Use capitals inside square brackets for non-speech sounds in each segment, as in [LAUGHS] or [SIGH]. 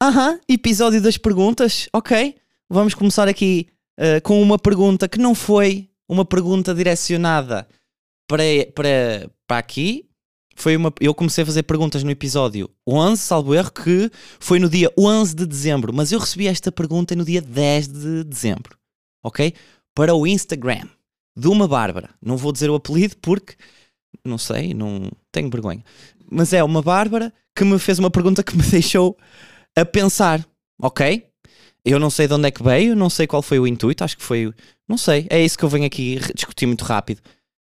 aham, episódio das perguntas, ok. Vamos começar aqui uh, com uma pergunta que não foi uma pergunta direcionada para, para, para aqui. Foi uma, eu comecei a fazer perguntas no episódio 11, salvo erro, que foi no dia 11 de dezembro, mas eu recebi esta pergunta no dia 10 de dezembro, ok? Para o Instagram de uma Bárbara. Não vou dizer o apelido porque não sei, não tenho vergonha. Mas é uma Bárbara que me fez uma pergunta que me [LAUGHS] deixou a pensar, ok? Eu não sei de onde é que veio, não sei qual foi o intuito, acho que foi. Não sei, é isso que eu venho aqui discutir muito rápido.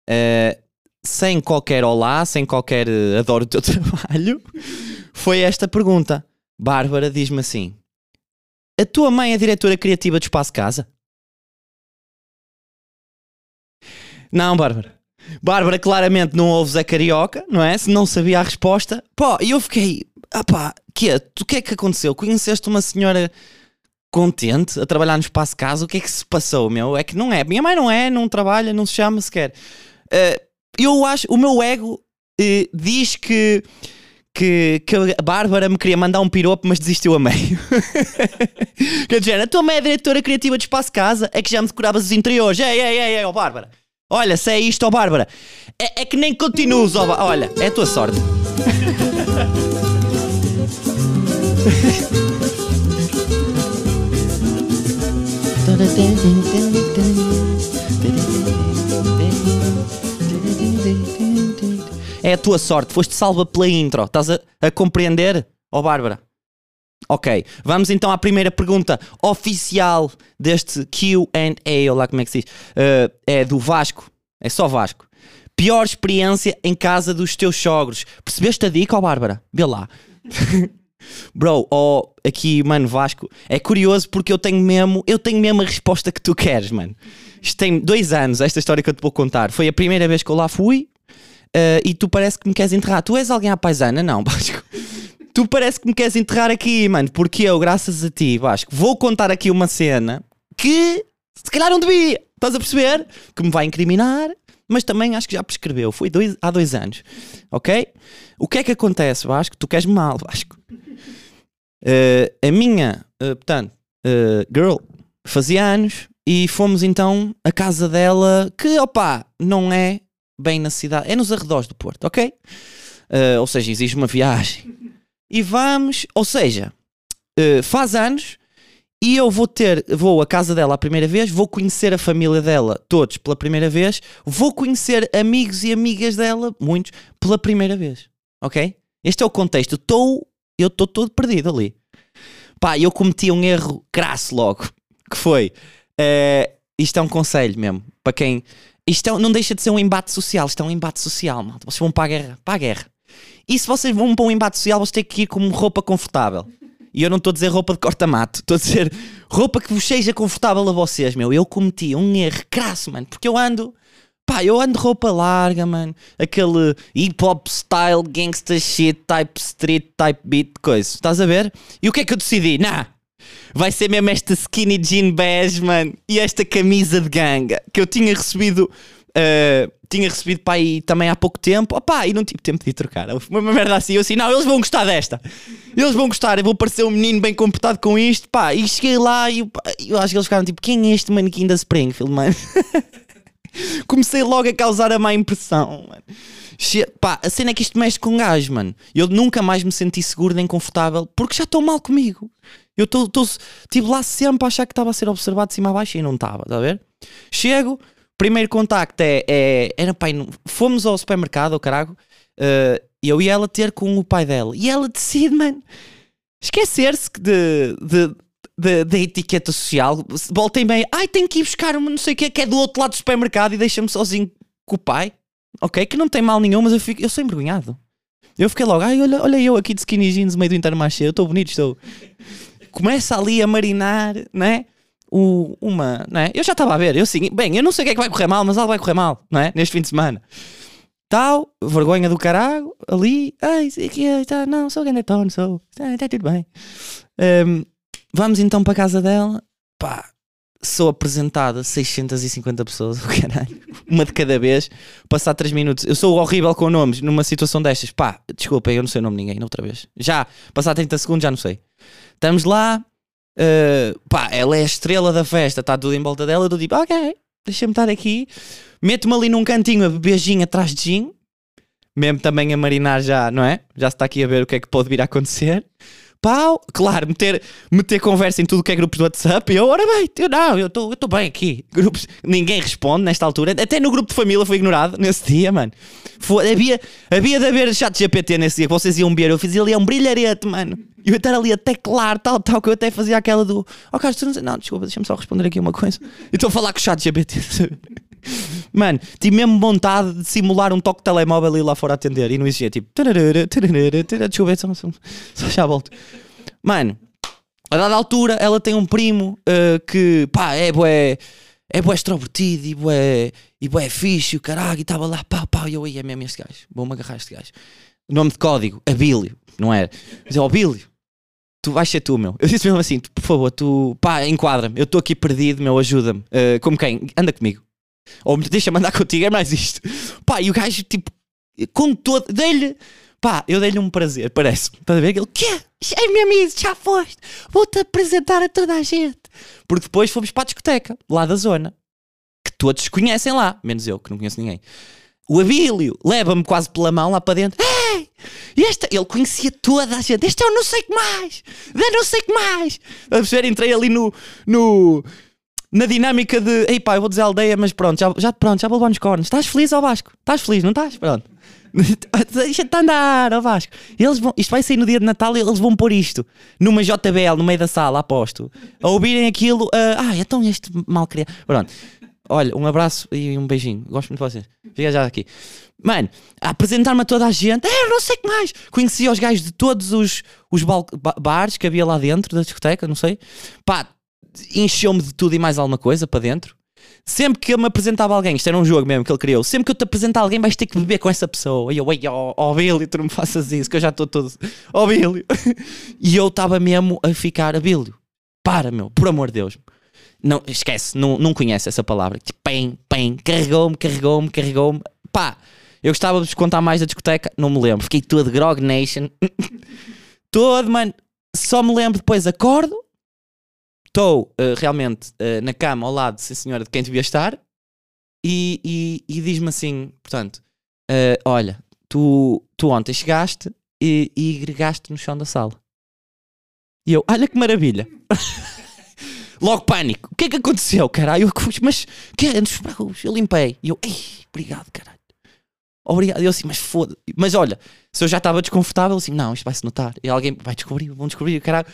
Uh, sem qualquer olá, sem qualquer uh, adoro o teu [LAUGHS] trabalho, foi esta pergunta. Bárbara diz-me assim: A tua mãe é diretora criativa do Espaço Casa? Não, Bárbara. Bárbara claramente não ouve Zé Carioca, não é? Se não sabia a resposta. Pô, e eu fiquei, ah pá, que é? O que é que aconteceu? Conheceste uma senhora contente a trabalhar no espaço casa? O que é que se passou, meu? É que não é. Minha mãe não é, não trabalha, não se chama sequer. Uh, eu acho, o meu ego uh, diz que que, que a Bárbara me queria mandar um piropo, mas desistiu a meio. [LAUGHS] Quer dizer, a tua mãe é diretora criativa de Espaço Casa, é que já me decoravas os interiores. Ei, ei, ei, ei, oh, Bárbara. Olha, se é isto, ó Bárbara. É, é, que nem continuas, ó Olha, é a tua sorte. [LAUGHS] É a tua sorte, foste salva pela intro. Estás a, a compreender, ó oh Bárbara? Ok, vamos então à primeira pergunta oficial deste QA, ou lá como é que se diz, uh, é do Vasco, é só Vasco. Pior experiência em casa dos teus sogros. Percebeste a dica, ó Bárbara? Vê lá. [LAUGHS] Bro, oh, aqui, mano, Vasco, é curioso porque eu tenho mesmo, eu tenho mesmo a resposta que tu queres, mano. Isto tem dois anos, esta história que eu te vou contar. Foi a primeira vez que eu lá fui uh, e tu parece que me queres enterrar. Tu és alguém à paisana? Não, [LAUGHS] Vasco. Tu parece que me queres enterrar aqui, mano, porque eu, graças a ti, Vasco, vou contar aqui uma cena que se calhar não devia, estás a perceber? Que me vai incriminar, mas também acho que já prescreveu, foi dois, há dois anos, ok? O que é que acontece, Vasco? Tu queres mal, Vasco. Uh, [LAUGHS] a minha, uh, portanto, uh, girl, fazia anos e fomos então à casa dela, que opá, não é bem na cidade, é nos arredores do Porto, ok? ou seja, exige uma viagem e vamos, ou seja, faz anos e eu vou ter, vou à casa dela a primeira vez, vou conhecer a família dela todos pela primeira vez, vou conhecer amigos e amigas dela, muitos, pela primeira vez, ok? Este é o contexto. Tô, eu estou todo perdido ali. Pá, eu cometi um erro crasso logo, [LAUGHS] que foi, uh, isto é um conselho mesmo, para quem, isto é, não deixa de ser um embate social, isto é um embate social, malta. Vocês vão para a guerra, para a guerra. E se vocês vão para um embate social, vocês têm que ir com roupa confortável. E eu não estou a dizer roupa de corta-mato, estou a dizer roupa que vos seja confortável a vocês, meu. Eu cometi um erro crasso, mano, porque eu ando. Pá, eu ando roupa larga, mano. Aquele hip hop style, gangsta shit, type street, type beat, coisa. Estás a ver? E o que é que eu decidi? Nah, vai ser mesmo esta skinny jean beige, mano. E esta camisa de ganga que eu tinha recebido Uh, tinha recebido para aí também há pouco tempo, opá, e não tive tempo de trocar. Uma, uma merda assim, eu assim, não, eles vão gostar desta. Eles vão gostar, eu vou parecer um menino bem comportado com isto, pá. E cheguei lá e eu, eu acho que eles ficaram tipo, quem é este manequim da Springfield, mano? [LAUGHS] Comecei logo a causar a má impressão, mano. Che pá, a cena é que isto mexe com gajo, mano. Eu nunca mais me senti seguro nem confortável porque já estou mal comigo. Eu estive lá sempre a achar que estava a ser observado de cima a baixo e não estava, está a ver? Chego, primeiro contacto é, é era pai, fomos ao supermercado, ao carago, uh, eu e ela ter com o pai dela. E ela decide, mano, esquecer-se de, de, de, etiqueta social. Voltem bem, ai, tenho que ir buscar uma não sei o que, que é do outro lado do supermercado e deixa-me sozinho com o pai. Ok, que não tem mal nenhum, mas eu, fico, eu sou envergonhado. Eu fiquei logo, ai, olha, olha eu aqui de skinny jeans no meio do Intermarché, eu estou bonito, estou. Começa ali a marinar, né? O, uma, não é? Eu já estava a ver, eu assim, bem, eu não sei o que é que vai correr mal, mas algo vai correr mal, não é? Neste fim de semana. Tal, vergonha do caralho, ali, ai, tá, não, sou grande tono, sou, está tá tudo bem. Um, vamos então para a casa dela, pá, sou apresentado a 650 pessoas, [LAUGHS] o caralho, uma de cada vez, passar 3 minutos. Eu sou horrível com nomes numa situação destas. Pá, desculpem, eu não sei o nome de ninguém, outra vez. Já, passar 30 segundos, já não sei. Estamos lá, uh, pá, ela é a estrela da festa, está tudo em volta dela. Eu tipo, ok, deixa-me estar aqui. Meto-me ali num cantinho a beber gin atrás de gin, mesmo também a marinar já, não é? Já se está aqui a ver o que é que pode vir a acontecer pau, claro, meter, meter conversa em tudo que é grupos do WhatsApp. E eu, ora bem, eu não, eu estou bem aqui. Grupos, ninguém responde nesta altura. Até no grupo de família foi ignorado nesse dia, mano. Foi, havia, havia de haver chat GPT nesse dia que vocês iam ver. Eu fiz ali um brilharete, mano. E eu estar ali a teclar, tal, tal, que eu até fazia aquela do. Oh, Carlos, tu não. Não, desculpa, deixa-me só responder aqui uma coisa. E estou a falar com o chat GPT. Mano, tive mesmo vontade de simular um toque de telemóvel e ir lá fora atender. E não existia tipo. Deixa eu ver, só, só, só já volto. Mano, a dada altura ela tem um primo uh, que pá, é bué, é bué extrovertido e bué, e bué fixe, o caralho, e estava lá, pá, pá, e eu ia é mesmo este gajo, vou-me agarrar este gajo. Nome de código, Abílio, não era? Mas é Abílio, tu vais ser tu, meu. Eu disse mesmo assim, por favor, tu, pá, enquadra-me, eu estou aqui perdido, meu, ajuda-me. Uh, como quem? Anda comigo. Ou deixa-me andar contigo, é mais isto. Pá, e o gajo, tipo, com todo. Dei-lhe. Pá, eu dei-lhe um prazer, parece-me. Estás a ver? Ele, quê? É meu amigo, já foste. Vou-te apresentar a toda a gente. Porque depois fomos para a discoteca, lá da zona. Que todos conhecem lá, menos eu, que não conheço ninguém. O Abílio leva-me quase pela mão lá para dentro. Ei! Este, ele conhecia toda a gente. Este é o não sei que mais. Da não sei que mais. A perceber? Entrei ali no, no, na dinâmica de, ei pá, eu vou dizer aldeia, mas pronto, já, já, pronto, já vou levar nos cornos. Estás feliz, ó Vasco? Estás feliz, não estás? Pronto. [LAUGHS] Deixa-te andar, ó Vasco. Eles vão, isto vai sair no dia de Natal e eles vão pôr isto numa JBL no meio da sala, aposto. A ouvirem aquilo, uh, ah, então este mal criado. Pronto. Olha, um abraço e um beijinho. Gosto muito de vocês. Fica já aqui. Mano, apresentar-me a toda a gente. É, não sei o que mais. Conhecia os gajos de todos os, os bares que havia lá dentro da discoteca, não sei. Pá, encheu-me de tudo e mais alguma coisa para dentro. Sempre que eu me apresentava alguém, isto era um jogo mesmo que ele criou, sempre que eu te apresentar alguém vais ter que beber com essa pessoa. E eu, ei, oh, oh, Billy, tu não me faças isso, que eu já estou todo. Oh, Billy. [LAUGHS] e eu estava mesmo a ficar, a Billy, para, meu, por amor de Deus. Não, esquece, não, não conhece essa palavra. Tipo, pem, pem, carregou-me, carregou-me, carregou-me. Pá, eu gostava de vos contar mais da discoteca, não me lembro. Fiquei todo Grog Nation. [LAUGHS] todo, mano. Só me lembro depois, acordo, estou uh, realmente uh, na cama ao lado, sim senhora, de quem devia estar, e, e, e diz-me assim, portanto, uh, olha, tu, tu ontem chegaste e, e gregaste no chão da sala. E eu, olha que maravilha. [LAUGHS] Logo pânico. O que é que aconteceu, caralho? Mas, que é? Eu limpei. E eu, ei, obrigado, caralho. Obrigado. Eu assim, mas foda Mas olha, se eu já estava desconfortável, assim, não, isto vai-se notar. E alguém vai descobrir, vão descobrir, caralho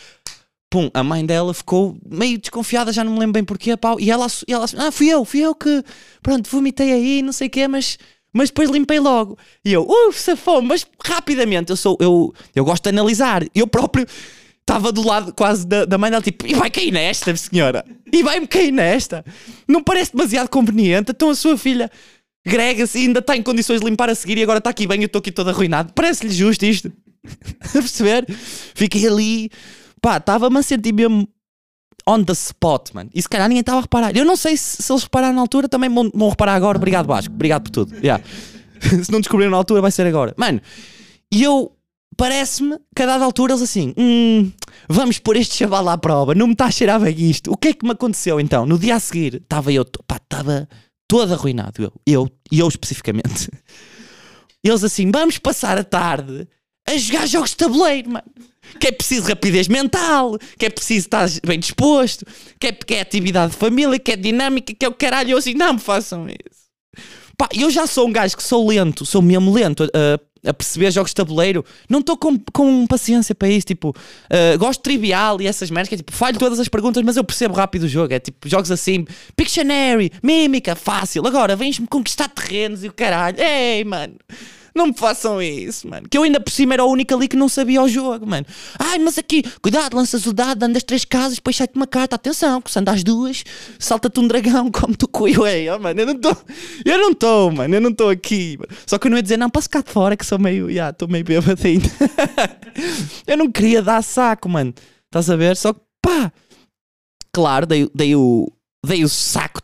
pum, a mãe dela ficou meio desconfiada, já não me lembro bem porquê, pau, e ela, e ela ah, fui eu, fui eu que, pronto, vomitei aí, não sei o quê, mas, mas depois limpei logo. E eu, uff, safou, mas rapidamente, eu sou, eu, eu gosto de analisar, eu próprio estava do lado quase da, da mãe dela, tipo, e vai cair nesta, senhora, e vai-me cair nesta. Não parece demasiado conveniente, então a sua filha grega-se ainda está em condições de limpar a seguir e agora está aqui bem, eu estou aqui todo arruinado. Parece-lhe justo isto? [LAUGHS] a perceber? Fiquei ali pá, estava-me a sentir mesmo on the spot, mano. E se calhar ninguém estava a reparar. Eu não sei se, se eles repararam na altura, também vão, vão reparar agora. Obrigado, Vasco. Obrigado por tudo. Yeah. [LAUGHS] se não descobriram na altura, vai ser agora. Mano, e eu. Parece-me que a dada altura eles assim, hum, vamos pôr este chaval à prova, não me está a cheirar bem isto. O que é que me aconteceu então? No dia a seguir, estava eu, pá, estava todo arruinado, eu, eu, eu especificamente. [LAUGHS] Eles assim, vamos passar a tarde a jogar jogos de tabuleiro, mano que é preciso rapidez mental, que é preciso estar bem disposto, que é, que é atividade de família, que é dinâmica, que é o caralho. Eu assim, não me façam isso. Pá, eu já sou um gajo que sou lento, sou mesmo lento a, a perceber jogos de tabuleiro. Não estou com, com paciência para isso. Tipo, uh, gosto trivial e essas merdas, é tipo, falho todas as perguntas, mas eu percebo rápido o jogo. É tipo, jogos assim, Pictionary, mímica, fácil. Agora, vens-me conquistar terrenos e o caralho. Ei, mano. Não me façam isso, mano. Que eu ainda por cima era o único ali que não sabia o jogo, mano. Ai, mas aqui, cuidado, lanças o dado, andas três casas, depois sai-te uma carta. Atenção, que se andas duas, salta-te um dragão, como tu coio é, oh, mano. Eu não estou, eu não estou, mano. Eu não estou aqui. Mano. Só que eu não ia dizer, não, passo cá de fora, que sou meio, já, estou meio bêbado ainda. [LAUGHS] eu não queria dar saco, mano. Estás a ver? Só que, pá, claro, dei, dei o, dei o saco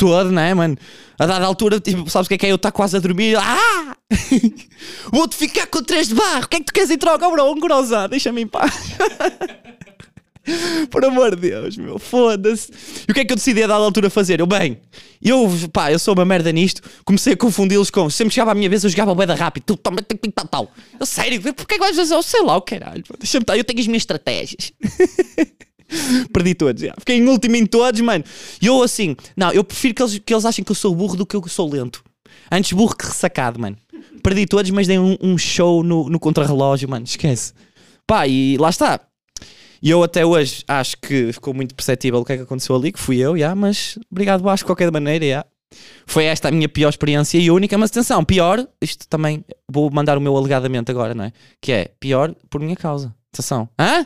todo, né, mano? A dada altura, tipo, sabes o que é que é? Eu estar quase a dormir. Ah! [LAUGHS] Vou-te ficar com três de barro. O que é que tu queres em troca, bro? Um grossa, deixa-me em paz. [LAUGHS] Por amor de Deus, meu, foda-se. E o que é que eu decidi a dada altura fazer? Eu, bem, eu, pá, eu sou uma merda nisto. Comecei a confundi-los com. Sempre chegava a minha vez, eu jogava bem rápido. Tu, toma, tal, tal, tal. Eu, sério, porquê que vais fazer? Eu sei lá, o caralho. Deixa-me estar, eu tenho as minhas estratégias. [LAUGHS] [LAUGHS] Perdi todos, já. Fiquei em último em todos, mano. E eu assim, não, eu prefiro que eles, que eles achem que eu sou burro do que eu sou lento. Antes burro que ressacado, mano. Perdi todos, mas dei um, um show no, no contrarrelógio, mano. Esquece. Pá, e lá está. E eu até hoje acho que ficou muito perceptível o que é que aconteceu ali, que fui eu, já, mas obrigado, Vasco, de qualquer maneira, já. Foi esta a minha pior experiência e única, mas atenção, pior, isto também, vou mandar o meu alegadamente agora, não é? Que é pior por minha causa. Atenção. Hã?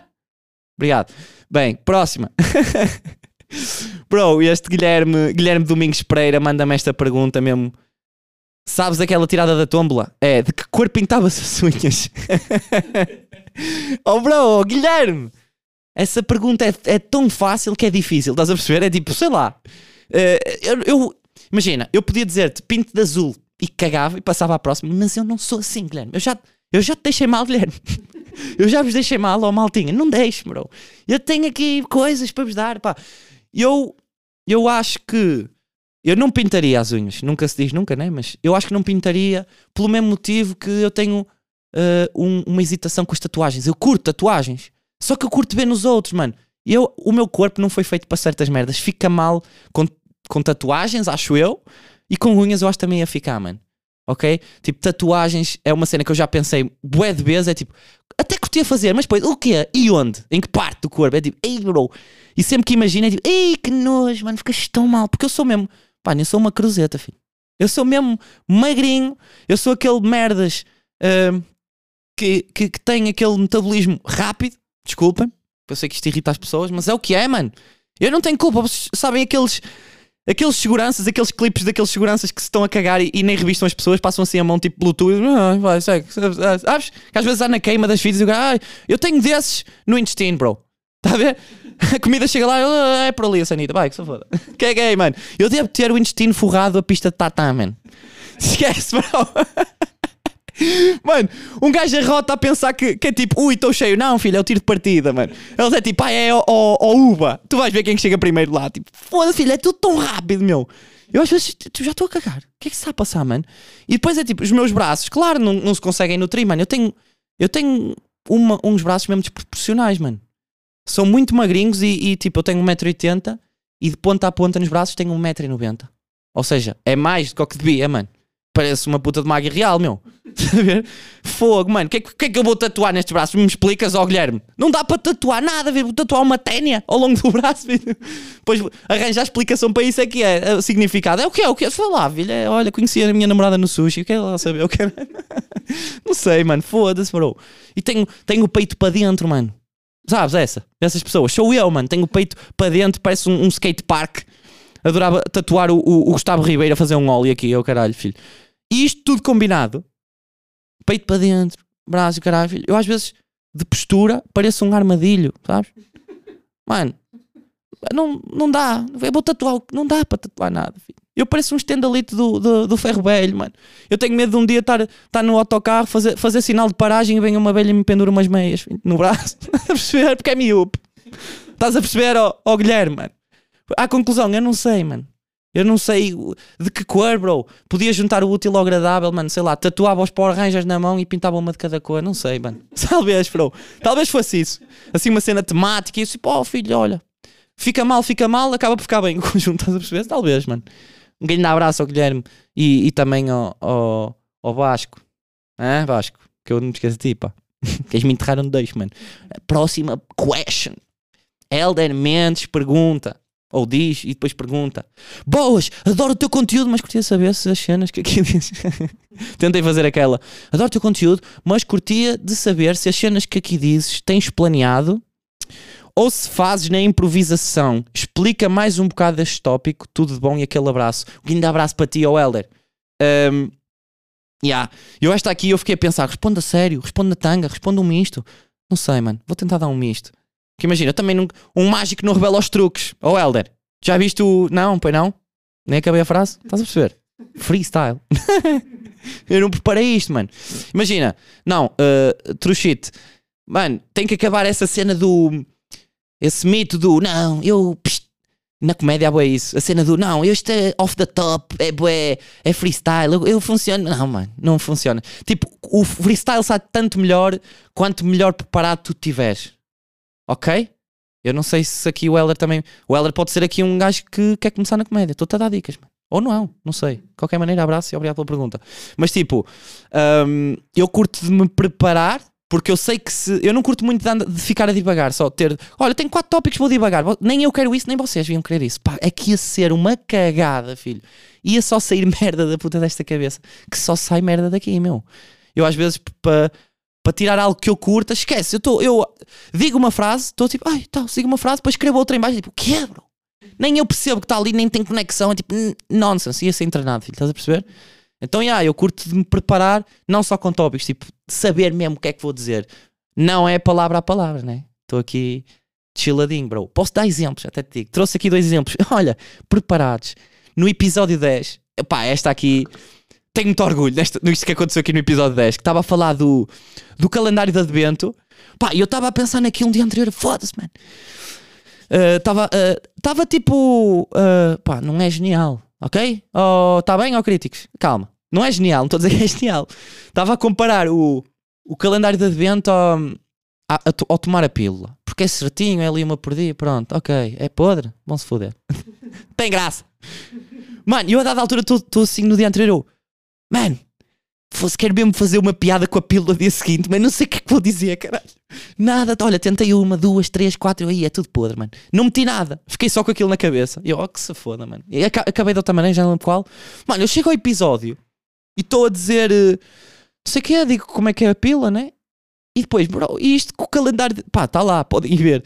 Obrigado. Bem, próxima. [LAUGHS] Bro, este Guilherme, Guilherme Domingos Pereira manda-me esta pergunta mesmo. Sabes aquela tirada da tómbola? É, de que cor pintavas as unhas? [LAUGHS] oh bro, Guilherme! Essa pergunta é, é, tão fácil que é difícil, estás a perceber? É tipo, sei lá. Uh, eu, eu, imagina, eu podia dizer-te pinto de azul e cagava e passava à próxima, mas eu não sou assim, Guilherme. Eu já, eu já te deixei mal, Guilherme. [LAUGHS] eu já vos deixei mal, ó maltinha. Não deixe, bro. Eu tenho aqui coisas para vos dar, pá. Eu, eu acho que eu não pintaria as unhas. Nunca se diz nunca, né? Mas eu acho que não pintaria pelo mesmo motivo que eu tenho uh, um, uma hesitação com as tatuagens. Eu curto tatuagens. Só que eu curto ver nos outros, mano. Eu, o meu corpo não foi feito para certas merdas. Fica mal com, com tatuagens, acho eu. E com unhas eu acho também ia ficar, mano. Ok? Tipo, tatuagens é uma cena que eu já pensei bué de vezes. É tipo, até que ia fazer, mas depois, o quê? E onde? Em que parte do corpo? É tipo, ei, bro. E sempre que imagino é tipo, ei, que nojo, mano, ficas tão mal. Porque eu sou mesmo, pá, eu sou uma cruzeta, filho. Eu sou mesmo magrinho. Eu sou aquele merdas uh, que, que, que tem aquele metabolismo rápido Desculpem, eu sei que isto irrita as pessoas, mas é o que é, mano. Eu não tenho culpa. Vocês sabem aqueles, aqueles seguranças, aqueles clipes daqueles seguranças que se estão a cagar e, e nem revistam as pessoas, passam assim a mão tipo Bluetooth. Ah, vai, segue. Sabes? Que às vezes há na queima das vidas e ah, eu tenho desses no intestino, bro. Está a ver? [LAUGHS] A comida chega lá, ah, é por ali a sanita, vai, que se foda. [LAUGHS] Que é gay, mano. Eu devo ter o intestino forrado a pista de tatá, man. [LAUGHS] Esquece, bro. [LAUGHS] Mano, um gajo arrota a pensar que, que é tipo, ui, estou cheio. Não, filho, é o tiro de partida, mano. Eles é tipo, ah, é o, o, Uba. Tu vais ver quem chega primeiro lá. Tipo, foda-se, filho, é tudo tão rápido, meu. Eu às vezes já estou a cagar. O que é que se está a passar, mano? E depois é tipo, os meus braços, claro, não, não se conseguem nutrir, mano. Eu tenho, eu tenho uma, uns braços mesmo desproporcionais, mano. São muito magrinhos e, e tipo, eu tenho 1,80m e de ponta a ponta nos braços tenho 1,90m. Ou seja, é mais do que o que devia, mano parece uma puta de magia real, meu. [LAUGHS] Fogo, mano. O que, é, que, é que eu vou tatuar nestes braços? Me explicas, ó oh, Guilherme? Não dá para tatuar nada, vou tatuar uma ténia ao longo do [LAUGHS] braço, filho. Pois arranjar a explicação para isso é que é, é o significado. É o que é, o que é? Foi lá, filho. É, olha, conheci a minha namorada no sushi. O que é ela saber? O que é? [LAUGHS] Não sei, mano. Foda-se, bro. E tenho, tenho o peito para dentro, mano. Sabes essa? Essas pessoas. Sou eu, mano. Tenho o peito para dentro, parece um, um skate park. Adorava tatuar o, o, o Gustavo Ribeiro a fazer um óleo aqui. Eu, caralho, filho. E isto tudo combinado, peito para dentro, braço, caralho. Eu às vezes, de postura, pareço um armadilho, sabes? Mano, não, não dá. Eu vou tatuar, não dá para tatuar nada, filho. Eu pareço um estendalito do, do, do, ferro velho, mano. Eu tenho medo de um dia estar, estar no autocarro, fazer, fazer sinal de paragem e venha uma velha e me pendura umas meias filho, no braço. [LAUGHS] Estás a perceber? Porque é miúpe. Estás a perceber, ó, ó Guilherme, mano? À conclusão, eu não sei, mano. Eu não sei de que cor, bro. Podia juntar o útil ao agradável, mano. Sei lá, tatuava os Power Rangers na mão e pintava uma de cada cor. Não sei, mano. [LAUGHS] Talvez, bro. Talvez fosse isso. Assim, uma cena temática e assim, pô, filho, olha. Fica mal, fica mal, acaba por ficar bem [LAUGHS] o conjunto. Estás a perceber? Talvez, mano. Um grande abraço ao Guilherme e, e também ao, ao, ao Vasco. Hã, Vasco? Que eu não me esqueço de ti, pá. [LAUGHS] Queres me enterrar um dois, mano. Próxima question. Elder Mendes pergunta. Ou diz e depois pergunta: Boas, adoro o teu conteúdo, mas curtia saber se as cenas que aqui [LAUGHS] diz. Tentei fazer aquela: Adoro o teu conteúdo, mas curtia de saber se as cenas que aqui dizes tens planeado ou se fazes na improvisação. Explica mais um bocado deste tópico. Tudo de bom e aquele abraço. Um grande abraço para ti, oh Helder. Um, yeah. Eu esta aqui eu fiquei a pensar: responda sério, responda na tanga, responda um misto. Não sei, mano. Vou tentar dar um misto. Que imagina, também não, um mágico não revela os truques. Ou oh, Já viste o. Não, pois não? Nem acabei a frase? Estás a perceber? Freestyle. [LAUGHS] eu não preparei isto, mano. Imagina, não, uh, true shit. Mano, tem que acabar essa cena do. Esse mito do. Não, eu. Na comédia é isso. A cena do. Não, este é off the top, é bué, é freestyle. Eu, eu funciono. Não, mano, não funciona. Tipo, o freestyle sai tanto melhor quanto melhor preparado tu tiveres. Ok? Eu não sei se aqui o Heller também. O Heller pode ser aqui um gajo que quer começar na comédia. Estou-te a dar dicas, mano. Ou não, não sei. De qualquer maneira, abraço e obrigado pela pergunta. Mas tipo, um, eu curto de me preparar porque eu sei que se. Eu não curto muito de, de ficar a divagar, só ter. Olha, tenho quatro tópicos, vou divagar. Nem eu quero isso, nem vocês deviam querer isso. Pá, é que ia ser uma cagada, filho. Ia só sair [LAUGHS] merda da puta desta cabeça. Que só sai merda daqui, meu. Eu às vezes, para para tirar algo que eu curta, esquece. Eu, tô, eu digo uma frase, estou tipo, ai, tá, digo uma frase, depois escrevo outra em baixo, tipo, que bro? Nem eu percebo que está ali, nem tem conexão, é tipo, nonsense, ia ser treinado, filho, estás a perceber? Então, yeah, eu curto de me preparar, não só com tópicos, tipo, saber mesmo o que é que vou dizer. Não é palavra a palavra, né? Estou aqui chilladinho, bro. Posso dar exemplos, até te digo. Trouxe aqui dois exemplos. [LAUGHS] Olha, preparados. No episódio 10, pá, esta aqui tenho muito orgulho nesta, nisto que aconteceu aqui no episódio 10, que estava a falar do, do calendário de advento. Pá, eu estava a pensar naquilo um dia anterior, foda-se, mano. Estava uh, uh, tipo, uh, pá, não é genial, ok? Está oh, tá bem, ó oh, críticos? Calma, não é genial, não estou a dizer que é genial. Estava a comparar o, o calendário de advento ao, ao, tomar a pílula. Porque é certinho, é ali uma por dia, pronto, ok. É podre, vão se foder. [LAUGHS] Tem graça. Mano, eu a dada altura estou assim no dia anterior, Mano, fosse, quero mesmo fazer uma piada com a pílula dia seguinte, mas não sei o que é que vou dizer, caralho. Nada, olha, tentei uma, duas, três, quatro, aí é tudo podre, mano. Não meti nada, fiquei só com aquilo na cabeça. E eu, oh, que se foda, mano. E acabei de outra maneira, já não lembro qual. Mano, eu chego ao episódio e estou a dizer, uh, não sei o que é, digo como é que é a pílula, né? E depois, bro, isto com o calendário. De... Pá, está lá, podem ver.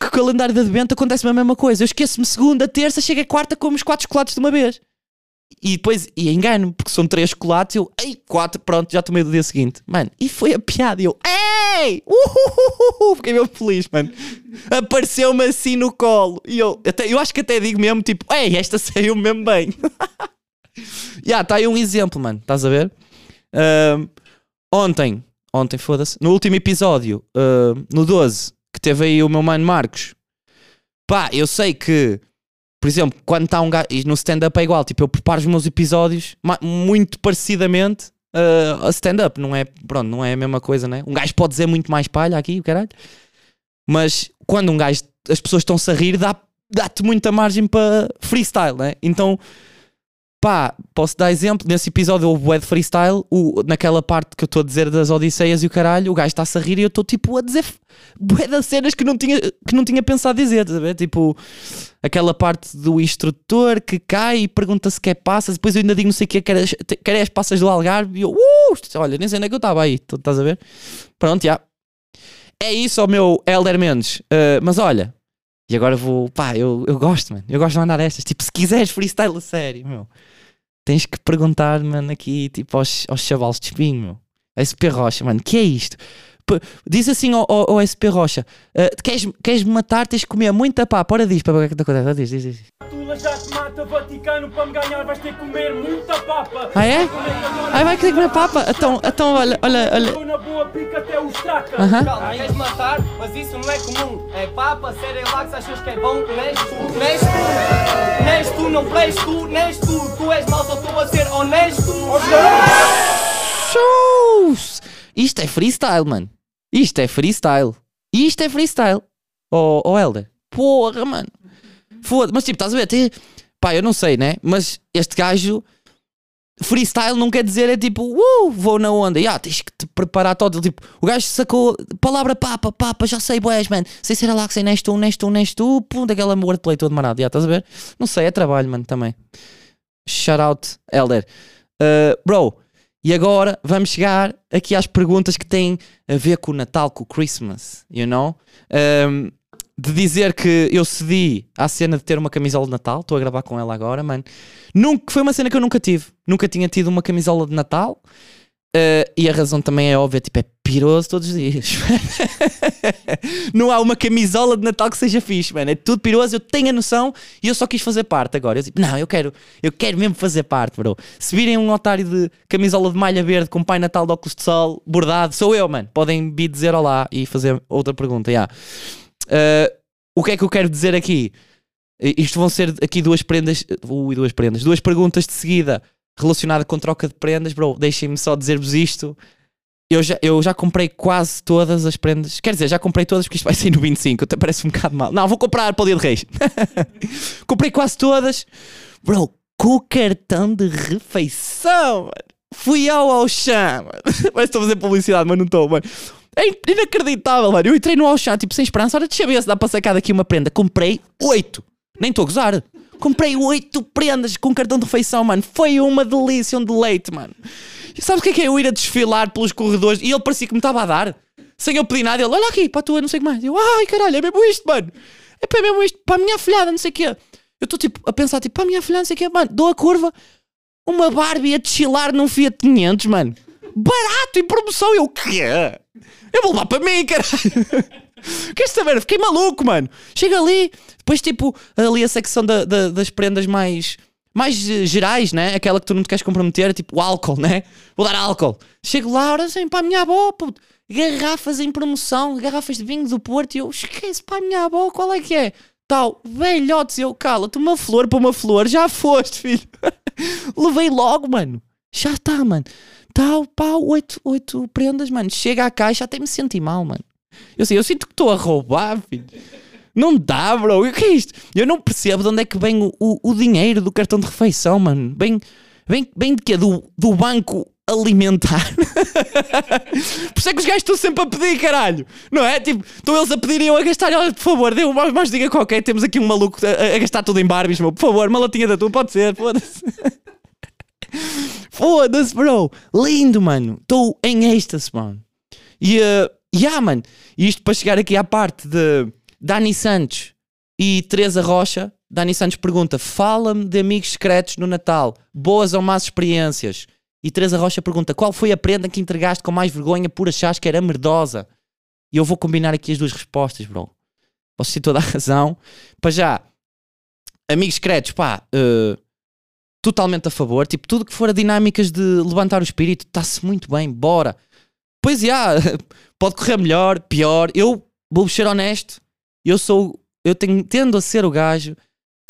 Com o calendário de advento acontece a mesma coisa. Eu esqueço-me segunda, terça, chega a quarta, como os quatro chocolates de uma vez. E depois, e engano, porque são três chocolates, eu, ei, quatro, pronto, já tomei do dia seguinte. Mano, e foi a piada, eu, ei, uhuhuhu, fiquei mesmo feliz, mano. Apareceu-me assim no colo. E eu, até, eu acho que até digo mesmo, tipo, ei, esta [LAUGHS] saiu mesmo bem. Já, [LAUGHS] yeah, tá aí um exemplo, mano, estás a ver? Ontem, ontem, foda-se, no último episódio, no 12, que teve aí o meu mano Marcos, pá, eu sei que por exemplo, quando está um gajo. E no stand-up é igual, tipo, eu preparo os meus episódios muito parecidamente uh, a stand-up, não é? Pronto, não é a mesma coisa, né? Um gajo pode dizer muito mais palha aqui, caralho. Mas quando um gajo. As pessoas estão-se a rir, dá-te dá muita margem para freestyle, né? Então Pá, posso dar exemplo, nesse episódio houve o de freestyle, o, naquela parte que eu estou a dizer das Odisseias e o caralho, o gajo está-se a rir e eu estou tipo a dizer bué das cenas que não tinha, que não tinha pensado dizer, tá Tipo, aquela parte do instrutor que cai e pergunta se quer passas, depois eu ainda digo não sei o que, quer, quer as passas do Algarve e eu, uh, olha, nem sei onde é que eu estava aí, estás a ver? Pronto, já. É isso, ó meu Helder Mendes. Uh, mas olha, e agora vou, pá, eu, eu gosto, mano. Eu gosto de mandar estas. Tipo, se quiseres freestyle a sério, meu, tens que perguntar, mano, aqui, tipo, aos, aos chavalos de espinho, meu. SP Rocha, mano, que é isto? P diz assim ao, ao, ao SP Rocha: uh, queres, queres me matar, tens de comer muita papa. Ora, diz, para que é que? Diz, diz, diz. Tula já te mata, Vaticano, para me ganhar vais ter que comer muita papa. Ah, é? Ah, vai querer comer papa? Então, então olha, olha, olha. na boa pica até o estaca. Aham. Calma, queres matar, mas isso não é comum. É papa, Cerelax, achas que é bom? Neste tu, neste tu, neste tu, não presto tu, neste tu. Tu és mau, só estou a ser honesto. Shows! Isto é freestyle, mano. Isto é freestyle. Isto é freestyle. Oh, oh Helder. Porra, mano. Foda Mas tipo, estás a ver? Tem... Pá, eu não sei, né? Mas este gajo. Freestyle não quer dizer é tipo, uh, vou na onda. Yeah, tens que te preparar todo. Tipo, o gajo sacou palavra papa, papa, já sei, boés, man. Sei ser lá que sei neste tu, neste tu, neste tu. Pum, daquela wordplay todo marado. Yeah, estás a ver? Não sei, é trabalho, mano, também. Shout out, Elder. Uh, bro, e agora vamos chegar aqui às perguntas que têm a ver com o Natal, com o Christmas, you know? Um, de dizer que eu cedi à cena de ter uma camisola de Natal, estou a gravar com ela agora, mano. Nunca, foi uma cena que eu nunca tive. Nunca tinha tido uma camisola de Natal. Uh, e a razão também é óbvia, tipo, é piroso todos os dias. [LAUGHS] não há uma camisola de Natal que seja fixe, mano. É tudo piroso, eu tenho a noção e eu só quis fazer parte agora. Eu tipo, não, eu quero, eu quero mesmo fazer parte, bro. Se virem um otário de camisola de malha verde com Pai Natal de óculos de sol bordado, sou eu, mano. Podem vir dizer olá e fazer outra pergunta, já. Yeah. Uh, o que é que eu quero dizer aqui? Isto vão ser aqui duas prendas, ui, duas prendas, duas perguntas de seguida relacionada com troca de prendas, bro, deixem-me só dizer-vos isto. Eu já, eu já comprei quase todas as prendas. Quer dizer, já comprei todas porque isto vai sair no 25. Até parece um bocado mal. Não, vou comprar para o dia de reis. [LAUGHS] comprei quase todas. Bro, com o cartão de refeição, mano. Fui ao Auchan. [LAUGHS] Parece que estou a fazer publicidade, mas não estou, mano. É inacreditável, mano. Eu entrei no Auchan, tipo, sem esperança. Ora, deixa eu ver se dá para sacar daqui uma prenda. Comprei oito. Nem estou a gozar. Comprei oito prendas com cartão de refeição, mano. Foi uma delícia, um deleite, mano. E sabe o que é que é eu ir a desfilar pelos corredores e ele parecia que me estava a dar? Sem eu pedir nada, ele, olha aqui, para a tua, não sei o que mais. Eu, ai caralho, é mesmo isto, mano. É para mesmo isto, para a minha afilhada, não sei o quê. Eu estou tipo a pensar, tipo, para a minha afilhada, não sei o quê, mano. Dou a curva, uma Barbie a desfilar num Fiat 500, mano. Barato, em promoção. Eu, o quê? Eu vou levar para mim, caralho. [LAUGHS] Queres saber? Fiquei maluco, mano. Chega ali, depois, tipo, ali a secção da, da, das prendas mais, mais gerais, né? Aquela que tu não te queres comprometer, tipo álcool, né? Vou dar álcool. Chego lá, ora assim, para a minha avó, puto. Garrafas em promoção, garrafas de vinho do Porto. E eu, esquece, para a minha avó, qual é que é? Tal, velhotes, eu, cala-te, uma flor para uma flor, já foste, filho. [LAUGHS] Levei logo, mano. Já está, mano. Tal, pá, oito, oito prendas, mano. Chega à caixa, até me senti mal, mano. Eu sei, eu sinto que estou a roubar, filho. Não dá, bro. O que é isto? Eu não percebo de onde é que vem o, o, o dinheiro do cartão de refeição, mano. Vem, vem, vem de quê? Do, do banco alimentar. [LAUGHS] Por isso é que os gajos estão sempre a pedir, caralho. Não é? Tipo, estão eles a pedirem eu a gastar. Olha, por favor, dê mais, mais diga qualquer. Temos aqui um maluco a, a, gastar tudo em Barbies, meu. Por favor, uma latinha da tua, pode ser, foda-se. [LAUGHS] [LAUGHS] Foda-se, bro. Lindo, mano. Estou em êxtase, mano. E, uh, yeah, mano. Isto para chegar aqui à parte de Dani Santos e Teresa Rocha. Dani Santos pergunta: Fala-me de amigos secretos no Natal, boas ou más experiências. E Teresa Rocha pergunta: Qual foi a prenda que entregaste com mais vergonha por achares que era merdosa? E eu vou combinar aqui as duas respostas, bro. Posso ter toda a razão. Para já, amigos secretos, pá, uh, totalmente a favor. Tipo, tudo que for a dinâmicas de levantar o espírito, está-se muito bem, bora. Pois já, [LAUGHS] pode correr melhor, pior. Eu vou ser honesto, eu sou, eu tenho, tendo a ser o gajo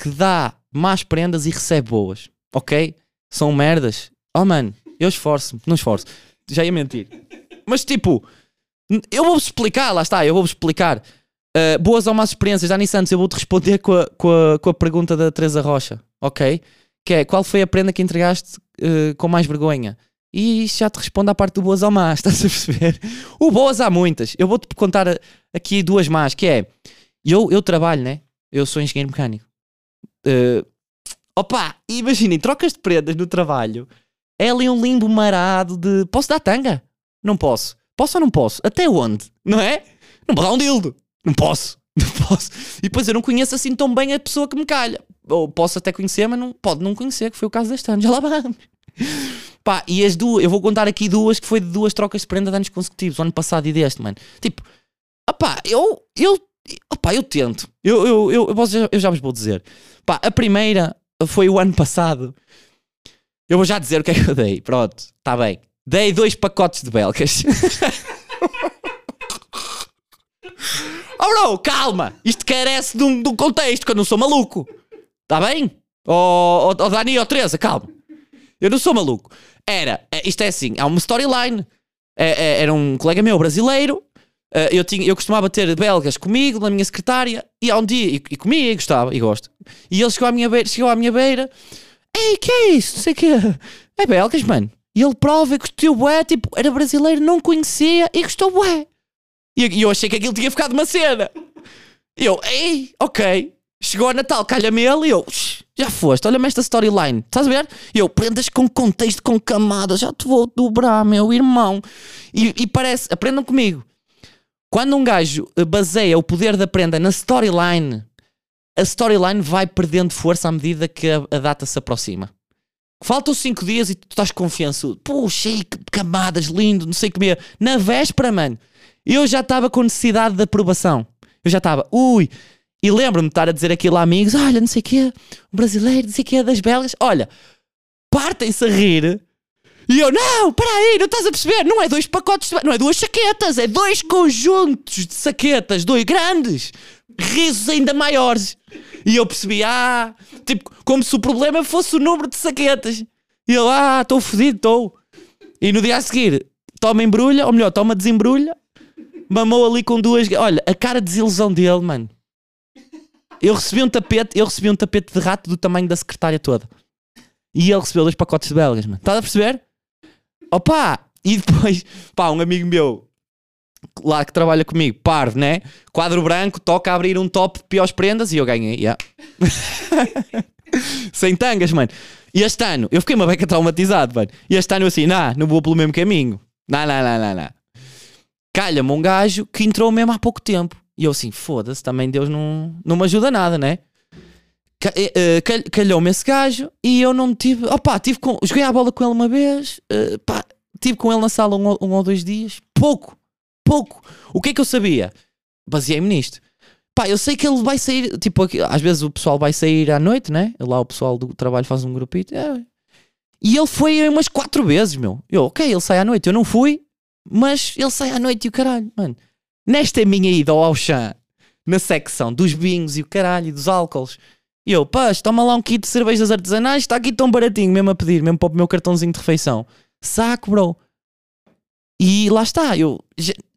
que dá más prendas e recebe boas, ok? São merdas. Oh mano, eu esforço-me, não esforço, já ia mentir. Mas tipo, eu vou-vos explicar, lá está, eu vou-vos explicar. Uh, boas ou más experiências, Dani Santos, eu vou-te responder com a, com, a, com a pergunta da Teresa Rocha, ok? Que é, qual foi a prenda que entregaste uh, com mais vergonha? E já te respondo à parte do boas ou más, [LAUGHS] estás a perceber? O boas há muitas. Eu vou-te contar aqui duas más, que é, eu, eu trabalho, né? Eu sou engenheiro mecânico. Uh, opa, imaginem, trocas de prendas no trabalho. É ali um limbo marado de, posso dar tanga? Não posso. Posso ou não posso? Até onde? Não é? Não vou dar um dildo. Não posso. [LAUGHS] Não posso. E depois eu não conheço assim tão bem a pessoa que me calha. Ou posso até conhecer, mas não, pode não conhecer, que foi o caso deste ano. Lá vamos. Pá, e as duas, eu vou contar aqui duas que foi de duas trocas de prenda de anos consecutivos, ano passado e deste, mano. Tipo, opá, eu, eu, opá, eu tento. Eu, eu, eu, eu, eu já vos vou dizer. Pá, a primeira foi o ano passado. Eu vou já dizer o que é que eu dei. Pronto, está bem. Dei dois pacotes de belgas. [LAUGHS] oh bro, calma. Isto carece de um, de um contexto, que eu não sou maluco. Está bem? Oh, oh, oh Dani, oh Teresa, calma. Eu não sou maluco. Era, é, isto é assim, há uma storyline. É, é, era um colega meu brasileiro. Eu, tinha, eu costumava ter belgas comigo, na minha secretária, e há um dia, e, e comia, e gostava, e gosto. E ele chegou à minha beira, chegou à minha beira, ei, que é isso? Não sei o quê. É belgas, mano. E ele prova que gostou bué, tipo, era brasileiro, não conhecia, e gostou bué. E, e eu achei que aquilo tinha ficado uma cena. E eu, ei, ok. Chegou a Natal, calha-me ele, e eu, já foste, olha-me esta storyline, estás a ver? Eu, prendas com contexto, com camadas, já te vou dobrar, meu irmão. E, e parece, aprendam comigo. Quando um gajo eh, baseia o poder da prenda na storyline, a storyline vai perdendo força à medida que a, a data se aproxima. Faltam 5 dias e tu estás confiançudo. Puxa, camadas, lindo, não sei o que mesmo. Na véspera, mano, eu já estava com necessidade de aprovação. Eu já estava, ui. E lembro-me de estar a dizer aquilo a amigos: olha, não sei o que, um brasileiro, não sei o que, das belgas. Olha, partem-se a rir. E eu, não, para aí, não estás a perceber? Não é dois pacotes, não é duas saquetas, é dois conjuntos de saquetas, dois grandes, risos ainda maiores. E eu percebi, ah, tipo, como se o problema fosse o número de saquetas. E eu, ah, estou fodido, estou. E no dia a seguir, toma embrulha, ou melhor, toma desembrulha, mamou ali com duas. Olha, a cara de desilusão dele, mano. Eu recebi um tapete, eu recebi um tapete de rato do tamanho da secretária toda. E ele recebeu dois pacotes de belgas, mano. Estás a perceber? Opa! E depois, [LAUGHS] pá, um amigo meu lá que trabalha comigo, parvo, né? Quadro branco, toca a abrir um top de piores prendas e eu ganhei, yeah. [LAUGHS] Sem tangas, mano. E este ano, eu fiquei uma beca traumatizado, mano. E este ano eu assim, nah, não vou pelo mesmo caminho. Não, não, não, não, não. Calha-me um gajo que entrou mesmo há pouco tempo. E eu assim, foda-se, também Deus não, não me ajuda nada, né? Eh, calhou-me esse gajo e eu não tive. Opá, tive com, joguei a bola com ele uma vez, uh, pá, tive com ele na sala um, um, ou dois dias, pouco, pouco. O que é que eu sabia? Baseei-me nisto. Pá, eu sei que ele vai sair, tipo, às vezes o pessoal vai sair à noite, né? Lá o pessoal do trabalho faz um grupito. É. E ele foi umas quatro vezes, meu. Eu, ok, ele sai à noite. Eu não fui, mas ele sai à noite e o caralho, mano. Nesta minha ida ao chão, na secção dos vinhos e o caralho, dos álcools, e eu, pá, toma lá um kit de cervejas artesanais, está aqui tão baratinho, mesmo a pedir, mesmo para o meu cartãozinho de refeição. Saco, bro. E lá está, eu,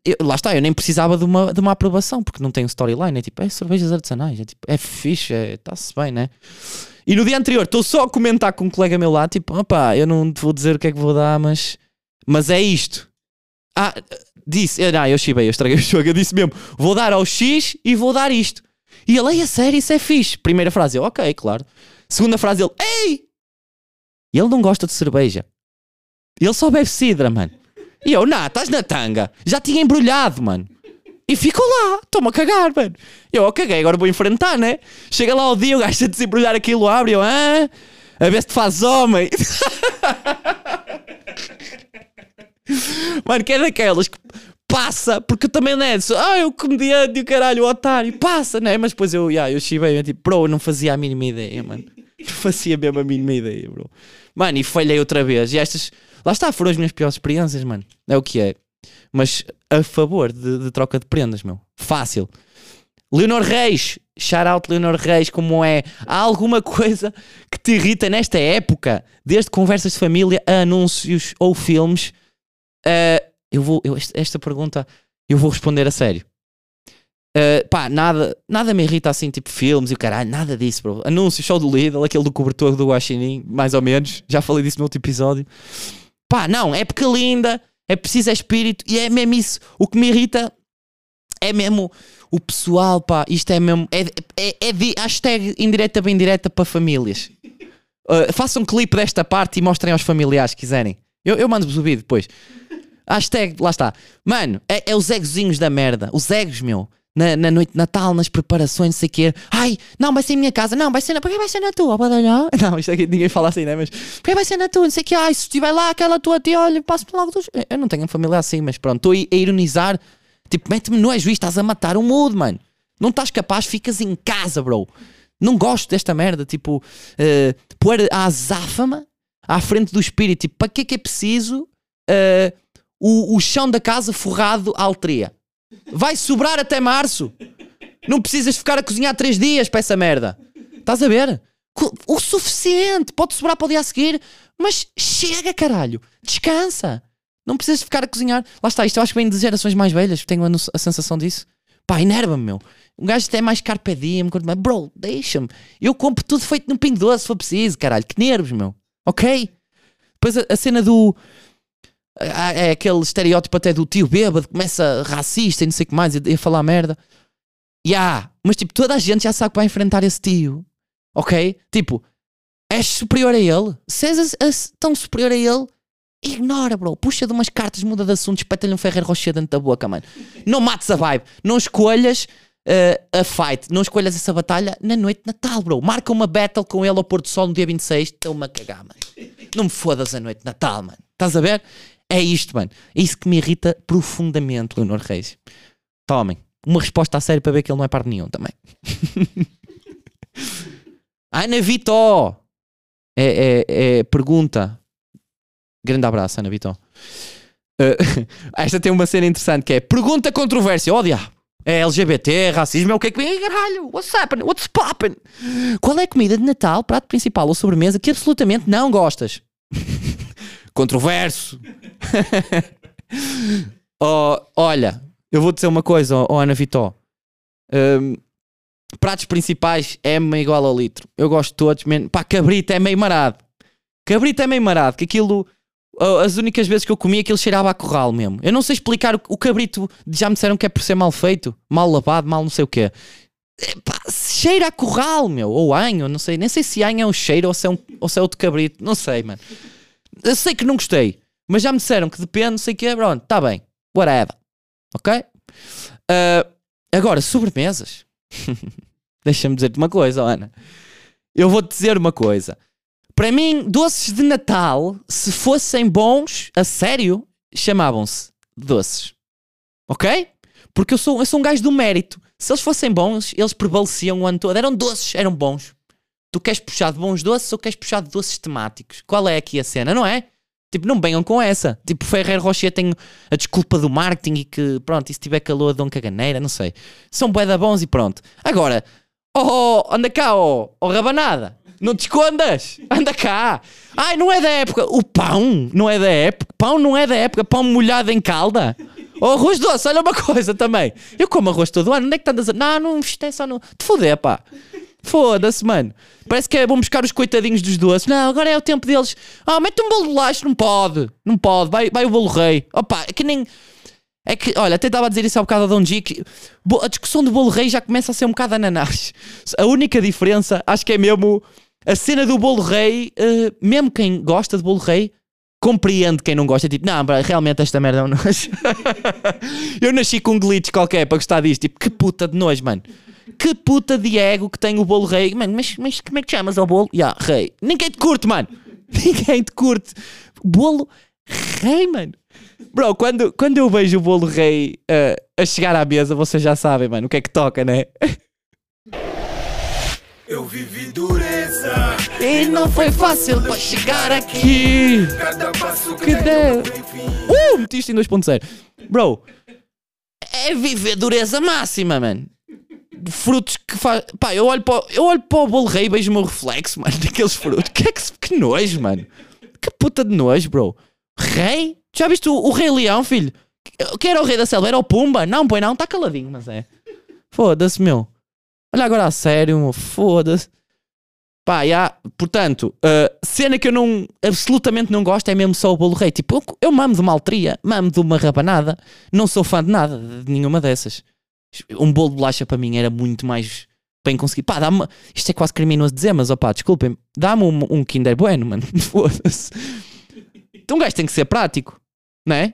eu, lá está, eu nem precisava de uma, de uma aprovação, porque não tenho storyline, é tipo, é cervejas artesanais, é tipo, é fixe, está-se é, bem, né? E no dia anterior, estou só a comentar com um colega meu lá, tipo, opá, eu não te vou dizer o que é que vou dar, mas, mas é isto. Ah, disse, ah, eu chibei, eu estraguei o [LAUGHS] jogo, eu disse mesmo, vou dar ao X e vou dar isto. E ele, ei, a sério, isso é fixe. Primeira frase, eu, ok, claro. Segunda frase, ele, ei! Ele não gosta de cerveja. Ele só bebe cidra, mano. E eu, não, estás na tanga. Já tinha embrulhado, mano. E ficou lá, estou-me a cagar, mano. Eu, ok, agora vou enfrentar, né? Chega lá o dia, o gajo a desembrulhar aquilo, abre, eu, ah, a ver se te faz homem. [LAUGHS] Mano, que é daquelas que passa, porque também não é ah, eu comediante e o caralho, o otário, passa, né? Mas depois eu, yeah, eu chivei, tipo, bro, eu não fazia a mínima ideia, mano. [LAUGHS] Não fazia mesmo a mínima ideia, bro. Mano, e falhei outra vez. E estas, lá está, foram as minhas piores experiências, mano. É o que é. Mas a favor de, de troca de prendas, meu. Fácil. Leonor Reis, shout out Leonor Reis, como é? Há alguma coisa que te irrita nesta época, desde conversas de família a anúncios ou filmes? Uh, eu vou, eu, esta, pergunta eu vou responder a sério. Uh, pá, nada, nada me irrita assim, tipo filmes e o caralho, nada disso, bro. Anúncio, show do Lidl, aquele do cobertor do Guaxinim, mais ou menos. Já falei disso no outro episódio. Pá, não, época linda, é preciso é espírito e é mesmo isso. O que me irrita é mesmo o pessoal, pá, isto é mesmo. É, é, é de hashtag indireta bem direta para famílias. Uh, façam um clipe desta parte e mostrem aos familiares se quiserem. Eu, eu mando-vos o vídeo depois. Hashtag, lá está. Mano, é, é os egozinhos da merda. Os egos, meu. Na, na, noite de Natal, nas preparações, não sei o quê. Ai, não, vai ser em minha casa. Não, vai ser na. Porquê vai ser na tua, badalhão? [LAUGHS] Não, isto aqui ninguém fala assim, né? Mas porquê vai ser na tua? Não sei o quê. Ai, se estiver lá aquela tua tia, olha, passo-me logo dos. Eu não tenho família assim, mas pronto, estou a, ironizar. Tipo, mete-me no juiz, estás a matar o mood, mano. Não estás capaz, ficas em casa, bro. Não gosto desta merda. Tipo, uh, pôr a azáfama à frente do espírito. Tipo, para que é que é preciso. Uh, o, o chão da casa forrado à altria. Vai sobrar até março. Não precisas ficar a cozinhar três dias para essa merda. Estás a ver? O suficiente. Pode sobrar para o dia a seguir. Mas chega, caralho. Descansa. Não precisas ficar a cozinhar. Lá está, isto eu acho que vem de gerações mais velhas. Tenho a, a sensação disso. Pá, enerva-me, meu. Um gajo até mais carpe diem. Bro, deixa-me. Eu compro tudo feito no pingo doce se for preciso, caralho. Que nervos, meu. Ok? Depois a, a cena do é aquele estereótipo até do tio bêbado, começa racista e não sei o que mais, e a falar merda. Ya, yeah, mas tipo, toda a gente já sabe que vai enfrentar esse tio, ok? Tipo, és superior a ele, se és tão superior a ele, ignora, bro. Puxa de umas cartas, muda de assunto, espeta-lhe um Ferreiro Rocher dentro da boca, mano. Não mates a vibe, não escolhas uh, a fight. Não escolhas essa batalha na noite de Natal, bro. Marca uma battle com ele ao pôr do sol no dia 26. Estou-me a cagar, mano. Não me fodas a noite de Natal, mano. Estás a ver? É isto, mano. É isso que me irrita profundamente, Leonor Reis. Tomem. Uma resposta a sério para ver que ele não é par nenhum também. [LAUGHS] Ana Vitó. É, é, é, pergunta. Grande abraço, Ana Vitó. Uh, [LAUGHS] esta tem uma cena interessante que é pergunta controvérsia. Oh, diabo. É LGBT, racismo, é o que é que. Caralho, what's happening? What's popping? Qual é a comida de Natal, prato principal ou sobremesa que absolutamente não gostas? [LAUGHS] Controverso. [LAUGHS] oh, olha, eu vou dizer uma coisa, oh, Ana Vitó. Um, pratos principais é meio igual ao litro. Eu gosto de todos, man. pá, cabrito é meio marado. Cabrito é meio marado, que aquilo as únicas vezes que eu comi aquilo cheirava a corral mesmo. Eu não sei explicar o, o cabrito, já me disseram que é por ser mal feito, mal lavado, mal não sei o quê. Epá, cheira a corral, meu, ou anho, não sei, nem sei se anho é um cheiro ou se é, um, ou se é outro cabrito, não sei, mano. Eu sei que não gostei, mas já me disseram que depende, sei o quê, pronto, tá bem, whatever, ok? Uh, agora, sobremesas. [LAUGHS] Deixa-me dizer-te uma coisa, Ana. Eu vou-te dizer uma coisa. Para mim, doces de Natal, se fossem bons, a sério, chamavam-se doces. Ok? Porque eu sou, eu sou um gajo do mérito. Se eles fossem bons, eles prevaleciam o ano todo. Eram doces, eram bons. Tu queres puxar de bons doces ou queres puxar de doces temáticos? Qual é aqui a cena, não é? Tipo, não venham com essa. Tipo, Ferreiro Rocher tem a desculpa do marketing e que, pronto, e se tiver calor, dão caganeira, não sei. São bué da bons e pronto. Agora, oh, anda cá, oh, oh rabanada. Não te escondas! Anda cá! Ai, não é da época. O pão não é da época. Pão não é da época. Pão molhado em calda. O arroz doce, olha uma coisa também. Eu como arroz todo ano. Onde é que estás a Não, não, isto é só no. Te foder, pá. Foda-se, mano. Parece que é bom buscar os coitadinhos dos doces. Não, agora é o tempo deles. Ah, mete um bolo de laço. Não pode. Não pode. Vai, vai o bolo rei. Opa, é que nem. É que, olha, até estava a dizer isso há bocado a Dom G, que a discussão do bolo rei já começa a ser um bocado ananás. A única diferença, acho que é mesmo a cena do bolo rei, uh, mesmo quem gosta de bolo rei, compreende quem não gosta. Tipo, não, realmente esta merda é um [LAUGHS] nojo. eu nasci com um glitch qualquer para gostar disto. Tipo, que puta de nojo, mano. Que puta de ego que tem o bolo rei. Mano, mas, mas como é que chamas ao bolo? Ya, yeah, rei. Ninguém te curte, mano. [LAUGHS] Ninguém te curte. Bolo rei, mano. Bro, quando, quando eu vejo o bolo rei uh, a chegar à mesa, vocês já sabem, mano, o que é que toca, né? [LAUGHS] Eu vivi dureza. E não foi fácil para chegar aqui. Cada passo que, que deu. Uh, metiste em 2.0. Bro, é viver dureza máxima, mano. Frutos que faz. Pá, eu olho para, eu olho para o bolo rei e vejo o meu reflexo, [LAUGHS] mano, daqueles frutos. Que é que, que nojo, mano. Que puta de nojo, bro. Rei? Já viste o, o Rei Leão, filho? Quem era o rei da selva? Era o Pumba? Não, pois não, está caladinho, mas é. Foda-se, meu. Olha agora a sério, foda-se. Pá, yeah. portanto, uh, cena que eu não absolutamente não gosto é mesmo só o bolo rei. Tipo, eu, eu mamo de uma altria, mamo de uma rabanada, não sou fã de nada, de nenhuma dessas. Um bolo de bolacha para mim era muito mais bem conseguido. Pá, dá-me. Isto é quase criminoso dizer, mas opá, desculpem, dá-me um, um Kinder Bueno, mano. [LAUGHS] Foda-se. Então um gajo tem que ser prático, não é?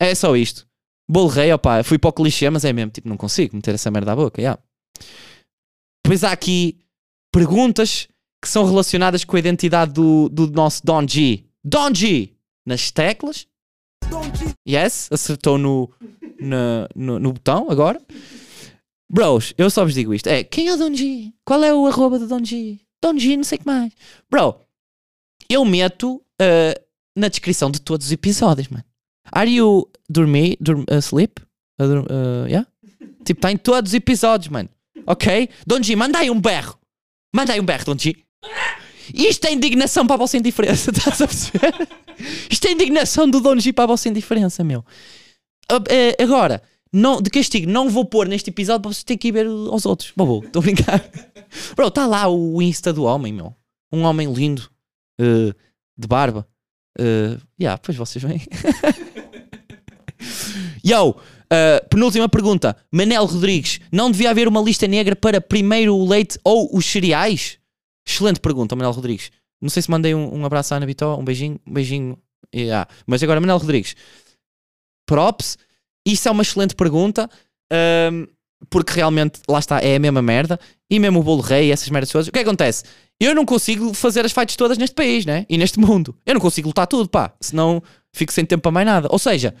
É só isto. Bolo rei, opá, fui para o clichê, mas é mesmo, tipo, não consigo meter essa merda à boca, yeah. Depois há aqui perguntas que são relacionadas com a identidade do, do nosso Don G. Don G! Nas teclas. Yes, acertou no, no, no, no, botão agora. Bros, eu só vos digo isto. É, quem é o Don G? Qual é o arroba do Don G? Don G, não sei o que mais. Bro, eu meto uh, na descrição de todos os episódios, mano. Are you dormir, dorm, uh, sleep? Uh, yeah? Tipo, está em todos os episódios, mano ok? Don G, manda aí um berro. Manda aí um berro, Don G. Isto é indignação para a vossa indiferença, [LAUGHS] estás a perceber? Isto é indignação do Don G para a vossa indiferença, meu. Eh, agora, não, de castigo, não vou pôr neste episódio para vocês terem que ir ver aos outros. Bobo, estou a brincar. [LAUGHS] Bro, está lá o Insta do homem, meu. Um homem lindo, uh, de barba. Uh, yeah, pois vocês vêm. [LAUGHS] Yo, Uh, penúltima pergunta. Manel Rodrigues, não devia haver uma lista negra para primeiro o leite ou os cereais? Excelente pergunta, Manel Rodrigues. Não sei se mandei um, um abraço à Ana Vitó, um beijinho, um beijinho. Yeah. Mas agora, Manel Rodrigues, props. Isso é uma excelente pergunta. Um, porque realmente, lá está, é a mesma merda. E mesmo o bolo rei, essas merdas todas. O que é que acontece? Eu não consigo fazer as fights todas neste país, né? E neste mundo. Eu não consigo lutar tudo, pá. Senão fico sem tempo para mais nada. Ou seja,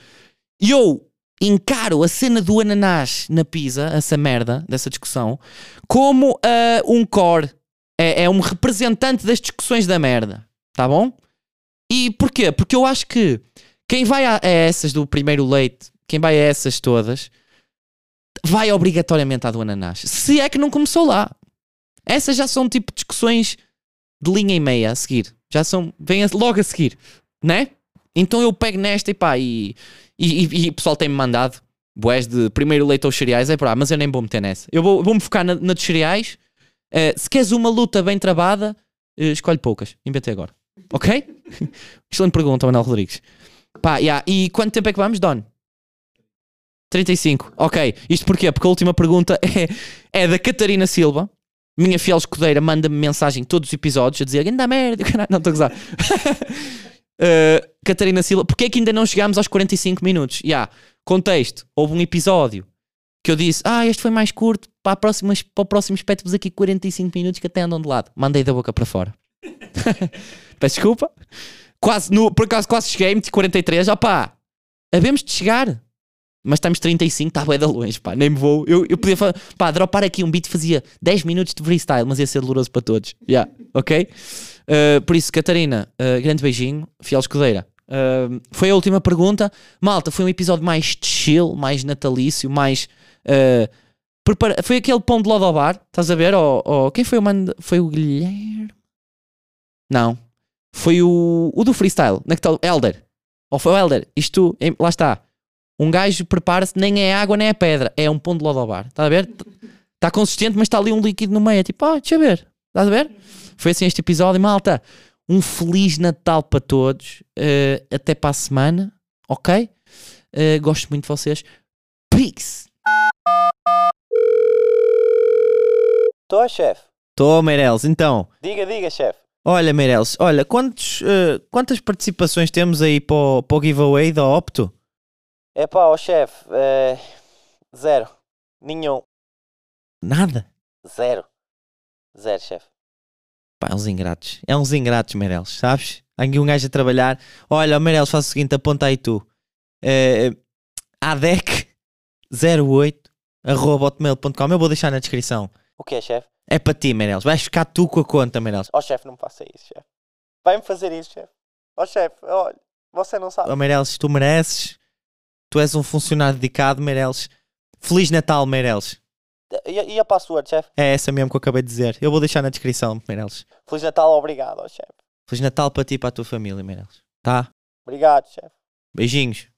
eu encaro a cena do ananás na pizza, essa merda dessa discussão, como uh, um core. É, é um representante das discussões da merda. Tá bom? E porquê? Porque eu acho que quem vai a, a essas do primeiro leite, quem vai a essas todas, vai obrigatoriamente à do ananás. Se é que não começou lá. Essas já são tipo discussões de linha e meia a seguir. Já são. Vêm logo a seguir, né? Então eu pego nesta e pá, e, e, e, o pessoal tem-me mandado boés de primeiro leite aos cereais, é pá, mas eu nem vou meter nessa. Eu vou, vou-me focar na, na dos cereais. Uh, se queres uma luta bem travada, uh, escolhe poucas. Inventei agora. Ok? [LAUGHS] Excelente pergunta, Manuel Rodrigues. Pá, yeah. E quanto tempo é que vamos, Don? 35. Ok. Isto porquê? Porque a última pergunta [LAUGHS] é, é da Catarina Silva. Minha fiel escudeira manda-me mensagem todos os episódios a dizer anda merda, [LAUGHS] não estou a gozar. uh, [LAUGHS] Catarina Silva, porquê é que ainda não chegámos aos 45 minutos? Já, yeah. contexto, houve um episódio que eu disse, ah, este foi mais curto, para, a próxima, para o próximo espétimo aqui 45 minutos que até andam de lado. Mandei da boca para fora. Peço desculpa. Quase, no, por acaso quase cheguei, meti 43, opá, havemos de chegar mas estamos 35, está bué da longe, pá, nem me vou. Eu, eu podia, pá, dropar aqui um beat fazia 10 minutos de freestyle, mas ia ser doloroso para todos. Yeah, ok? Uh, por isso, Catarina, uh, grande beijinho, fiel escudeira. Uh, foi a última pergunta. Malta, foi um episódio mais chill, mais natalício, mais. Prepara... Foi aquele pão de Lodobar, estás a ver? Ou, ou... Quem foi o mano? Foi o Guilherme? Não. Foi o, o do freestyle, naquele Elder. Ou foi o Elder? Isto, lá está um gajo prepara-se, nem é água nem é pedra, é um pão de lodobar. Está a ver? Está consistente, mas está ali um líquido no meio. É tipo, ah, deixa eu ver. Estás a ver? Foi assim este episódio, malta. Um feliz Natal para todos. Uh, até para a semana. Ok? Uh, gosto muito de vocês. Peace! Estou, chefe. Estou, Meireles. Então. Diga, diga, chefe. Olha, Meireles, olha, quantos, uh, quantas participações temos aí para o, para o giveaway da Opto? É pá, ó chefe, é... zero. Nenhum. Nada? Zero. Zero, chefe. Pá, é uns ingratos. É uns ingratos, Meireles, sabes? Há aqui um gajo a trabalhar. Olha, Meireles, faz o seguinte, aponta aí tu. É, ADEC08 arroba hotmail.com. Eu vou deixar na descrição. O que é, chefe? É para ti, Meireles. Vais ficar tu com a conta, Meireles. Ó oh, chefe, não me faça isso, chefe. Vai-me fazer isso, chefe. Ó oh, chefe, olha, você não sabe. Ó oh, Meireles, tu mereces Tu és um funcionário dedicado, Meireles. Feliz Natal, Meireles. E, e a password, chefe? É essa mesmo que eu acabei de dizer. Eu vou deixar na descrição, Meireles. Feliz Natal, obrigado, chefe. Feliz Natal para ti e para a tua família, Meireles. Tá? Obrigado, chefe. Beijinhos.